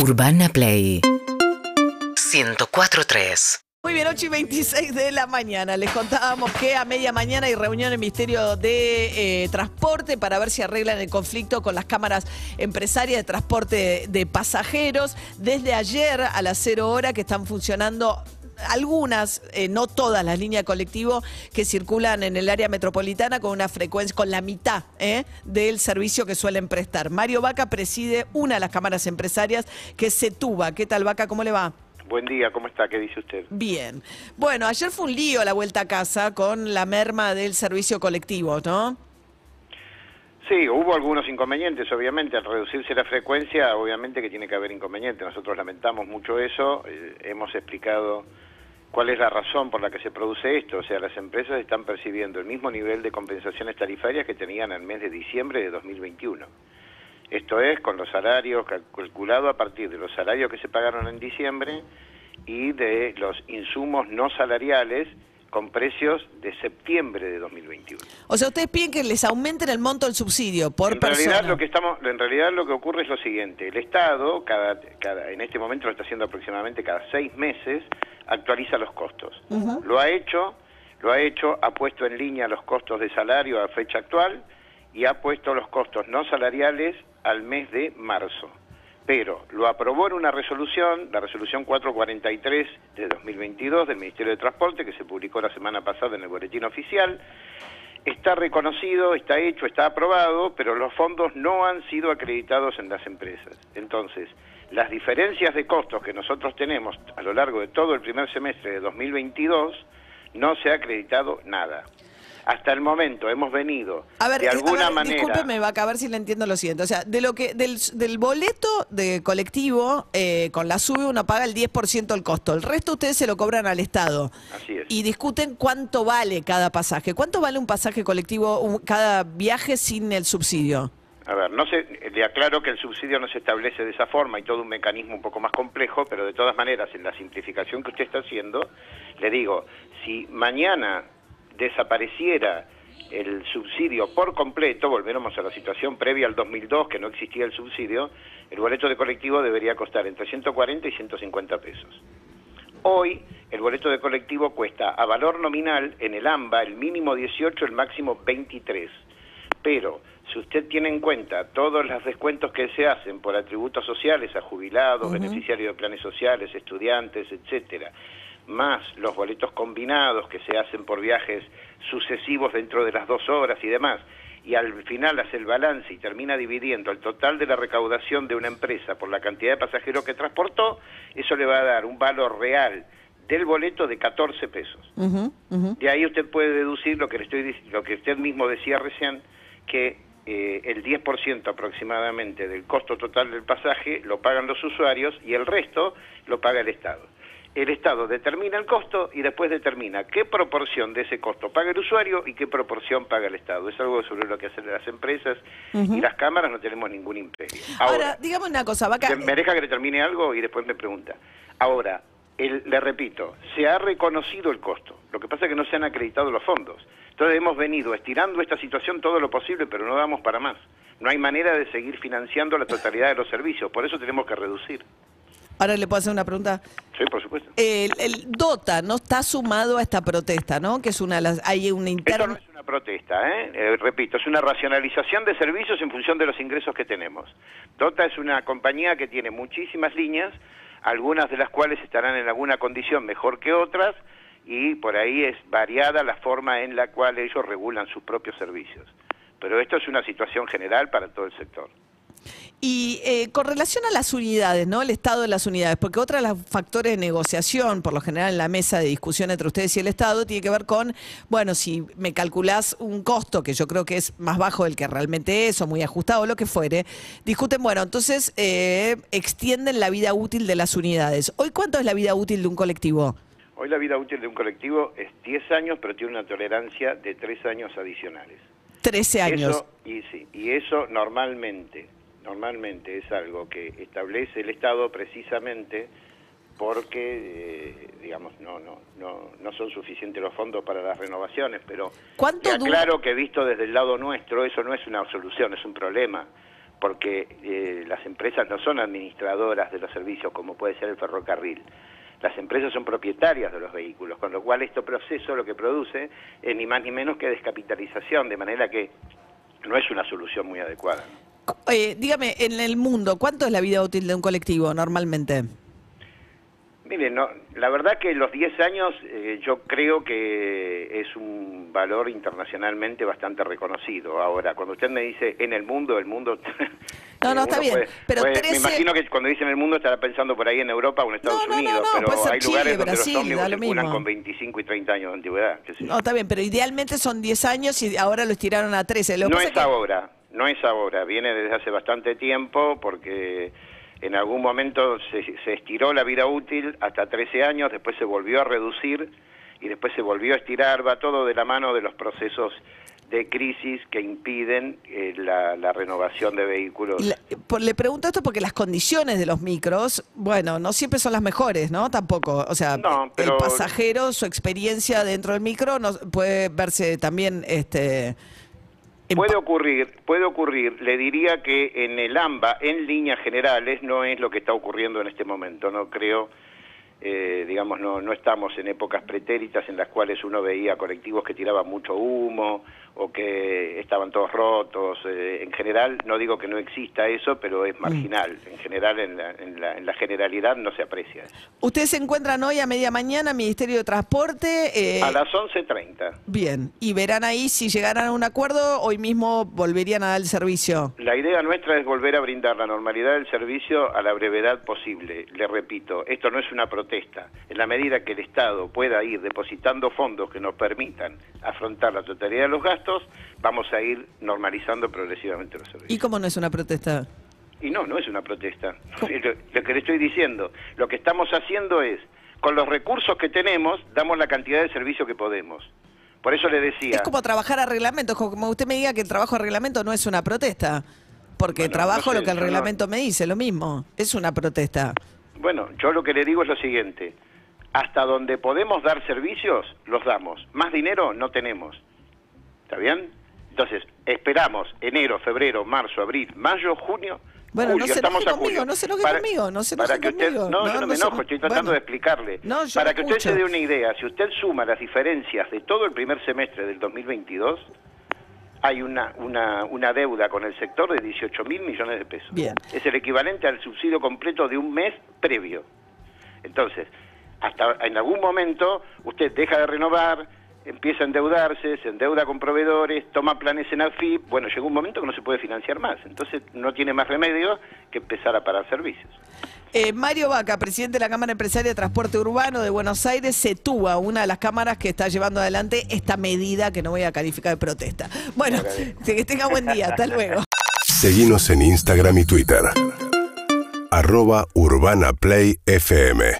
Urbana Play 104.3 Muy bien, 8 y 26 de la mañana. Les contábamos que a media mañana hay reunión en Ministerio de eh, Transporte para ver si arreglan el conflicto con las cámaras empresarias de transporte de pasajeros. Desde ayer a las 0 hora que están funcionando algunas, eh, no todas las líneas de colectivo que circulan en el área metropolitana con una frecuencia, con la mitad eh, del servicio que suelen prestar. Mario Vaca preside una de las cámaras empresarias que es Setuba. ¿Qué tal, Vaca? ¿Cómo le va? Buen día, ¿cómo está? ¿Qué dice usted? Bien. Bueno, ayer fue un lío la vuelta a casa con la merma del servicio colectivo, ¿no? Sí, hubo algunos inconvenientes, obviamente, al reducirse la frecuencia, obviamente que tiene que haber inconvenientes. Nosotros lamentamos mucho eso, eh, hemos explicado cuál es la razón por la que se produce esto. O sea, las empresas están percibiendo el mismo nivel de compensaciones tarifarias que tenían al mes de diciembre de 2021. Esto es con los salarios calculados a partir de los salarios que se pagaron en diciembre y de los insumos no salariales con precios de septiembre de 2021. O sea, ustedes piden que les aumenten el monto del subsidio por en persona. Realidad, lo que estamos, en realidad lo que ocurre es lo siguiente, el Estado, cada, cada, en este momento lo está haciendo aproximadamente cada seis meses, actualiza los costos. Lo ha hecho, lo ha hecho, ha puesto en línea los costos de salario a fecha actual y ha puesto los costos no salariales al mes de marzo pero lo aprobó en una resolución, la resolución 443 de 2022 del Ministerio de Transporte, que se publicó la semana pasada en el boletín oficial. Está reconocido, está hecho, está aprobado, pero los fondos no han sido acreditados en las empresas. Entonces, las diferencias de costos que nosotros tenemos a lo largo de todo el primer semestre de 2022, no se ha acreditado nada hasta el momento hemos venido de eh, alguna a ver, manera. Discúlpeme, va a ver si le entiendo lo siguiente. O sea, de lo que del, del boleto de colectivo eh, con la sube uno paga el 10% el costo. El resto ustedes se lo cobran al Estado. Así es. Y discuten cuánto vale cada pasaje. ¿Cuánto vale un pasaje colectivo, un- cada viaje sin el subsidio? A ver, no sé, le aclaro que el subsidio no se establece de esa forma y todo un mecanismo un poco más complejo, pero de todas maneras, en la simplificación que usted está haciendo, le digo, si mañana desapareciera el subsidio por completo, volviéramos a la situación previa al 2002, que no existía el subsidio, el boleto de colectivo debería costar entre 140 y 150 pesos. Hoy el boleto de colectivo cuesta a valor nominal en el AMBA el mínimo 18, el máximo 23. Pero si usted tiene en cuenta todos los descuentos que se hacen por atributos sociales a jubilados, beneficiarios de planes sociales, estudiantes, etcétera, más los boletos combinados que se hacen por viajes sucesivos dentro de las dos horas y demás, y al final hace el balance y termina dividiendo el total de la recaudación de una empresa por la cantidad de pasajeros que transportó, eso le va a dar un valor real del boleto de 14 pesos. De ahí usted puede deducir lo que, le estoy, lo que usted mismo decía recién, que eh, el 10% aproximadamente del costo total del pasaje lo pagan los usuarios y el resto lo paga el Estado. El Estado determina el costo y después determina qué proporción de ese costo paga el usuario y qué proporción paga el Estado. Es algo sobre lo que hacen las empresas y las cámaras no tenemos ningún imperio. Ahora, dígame una cosa, Vaca. ¿Me deja que le termine algo y después me pregunta? Ahora, el- le repito, se ha reconocido el costo. Lo que pasa es que no se han acreditado los fondos. Entonces hemos venido estirando esta situación todo lo posible, pero no damos para más. No hay manera de seguir financiando la totalidad de los servicios. Por eso tenemos que reducir. Ahora le puedo hacer una pregunta. Sí, por supuesto. El, el DOTA no está sumado a esta protesta, ¿no? Que es una. Hay una Esto interna. no es una protesta, ¿eh? Eh, repito, es una racionalización de servicios en función de los ingresos que tenemos. Dota es una compañía que tiene muchísimas líneas, algunas de las cuales estarán en alguna condición mejor que otras, y por ahí es variada la forma en la cual ellos regulan sus propios servicios. Pero esto es una situación general para todo el sector. Y eh, con relación a las unidades, ¿no? El estado de las unidades, porque otro de los factores de negociación, por lo general en la mesa de discusión entre ustedes y el Estado, tiene que ver con, bueno, si me calculás un costo, que yo creo que es más bajo del que realmente es, o muy ajustado, lo que fuere, discuten, bueno, entonces eh, extienden la vida útil de las unidades. ¿Hoy cuánto es la vida útil de un colectivo? Hoy la vida útil de un colectivo es 10 años, pero tiene una tolerancia de 3 años adicionales. 13 años. Eso, y, sí, y eso normalmente, normalmente es algo que establece el Estado precisamente porque, eh, digamos, no, no, no, no son suficientes los fondos para las renovaciones, pero ¿Cuánto te dura- aclaro que visto desde el lado nuestro eso no es una solución, es un problema, porque eh, las empresas no son administradoras de los servicios como puede ser el ferrocarril. Las empresas son propietarias de los vehículos, con lo cual este proceso lo que produce es ni más ni menos que descapitalización, de manera que no es una solución muy adecuada. Eh, dígame, en el mundo, ¿cuánto es la vida útil de un colectivo normalmente? Mire, no, la verdad que los 10 años eh, yo creo que es un valor internacionalmente bastante reconocido. Ahora, cuando usted me dice en el mundo, el mundo... No, no, está bien. pero Me imagino que cuando dice en el mundo estará pensando por ahí en Europa o en Estados Unidos, pero hay lugares donde los ómnibus circulan con 25 y 30 años de antigüedad. no, está bien, pero idealmente son 10 años y ahora lo estiraron a 13. no es ahora, no es ahora, viene desde hace bastante tiempo porque en algún momento se, estiró la vida útil hasta 13 años, después se volvió a reducir y después se volvió a estirar, va todo de la mano de los procesos de crisis que impiden eh, la, renovación de vehículos. Le, pregunto esto porque las condiciones de los micros, bueno, no siempre son las mejores, ¿no? Tampoco, o sea, el pasajero, su experiencia dentro del micro no, puede verse también este Puede ocurrir, puede ocurrir. Le diría que en el AMBA, en líneas generales, no es lo que está ocurriendo en este momento. No creo eh, digamos, no, no estamos en épocas pretéritas en las cuales uno veía colectivos que tiraban mucho humo o que estaban todos rotos. Eh, en general, no digo que no exista eso, pero es mm. marginal. En general, en la, en la, generalidad no se aprecia. ¿Ustedes se encuentran hoy a media mañana, Ministerio de Transporte? Eh, a las 11.30. Bien, y verán ahí si llegaran a un acuerdo, hoy mismo volverían a dar el servicio. La idea nuestra es volver a brindar la normalidad del servicio a la brevedad posible. Le repito, esto no es una protesta en la medida que el Estado pueda ir depositando fondos que nos permitan afrontar la totalidad de los gastos, vamos a ir normalizando progresivamente los servicios. ¿Y cómo no es una protesta? Y no, no es una protesta. Lo, que le estoy diciendo, lo que estamos haciendo es, con los recursos que tenemos, damos la cantidad de servicio que podemos. Por eso le decía... Es como trabajar a reglamento, como usted me diga que el trabajo a reglamento no es una protesta. Porque trabajo lo que el reglamento me dice, lo mismo. Es una protesta. Bueno, yo lo que le digo es lo siguiente. Hasta donde podemos dar servicios, los damos. Más dinero no tenemos. ¿Está bien? Entonces, esperamos enero, febrero, marzo, abril, mayo, junio. Bueno, no se estamos a conmigo, no se enoje conmigo, no se para que usted, No, yo no, me enojo, estoy tratando de explicarle. para que usted se dé una idea, si usted suma las diferencias de todo el primer semestre del 2022, hay una, una, una deuda con el sector de 18 mil millones de pesos. Bien. Es el equivalente al subsidio completo de un mes previo. Entonces, hasta en algún momento usted deja de renovar, empieza a endeudarse, se endeuda con proveedores, toma planes en AFIP, bueno, llega un momento que no se puede financiar más, entonces no tiene más remedio que empezar a parar servicios. Eh, Mario Vaca, presidente de la Cámara Empresaria de Transporte Urbano de Buenos Aires, se tuvo una de las cámaras que está llevando adelante esta medida que no voy a calificar de protesta. Bueno, que tenga buen día, hasta luego. Seguimos en Instagram y Twitter. Arroba Urbana Play FM.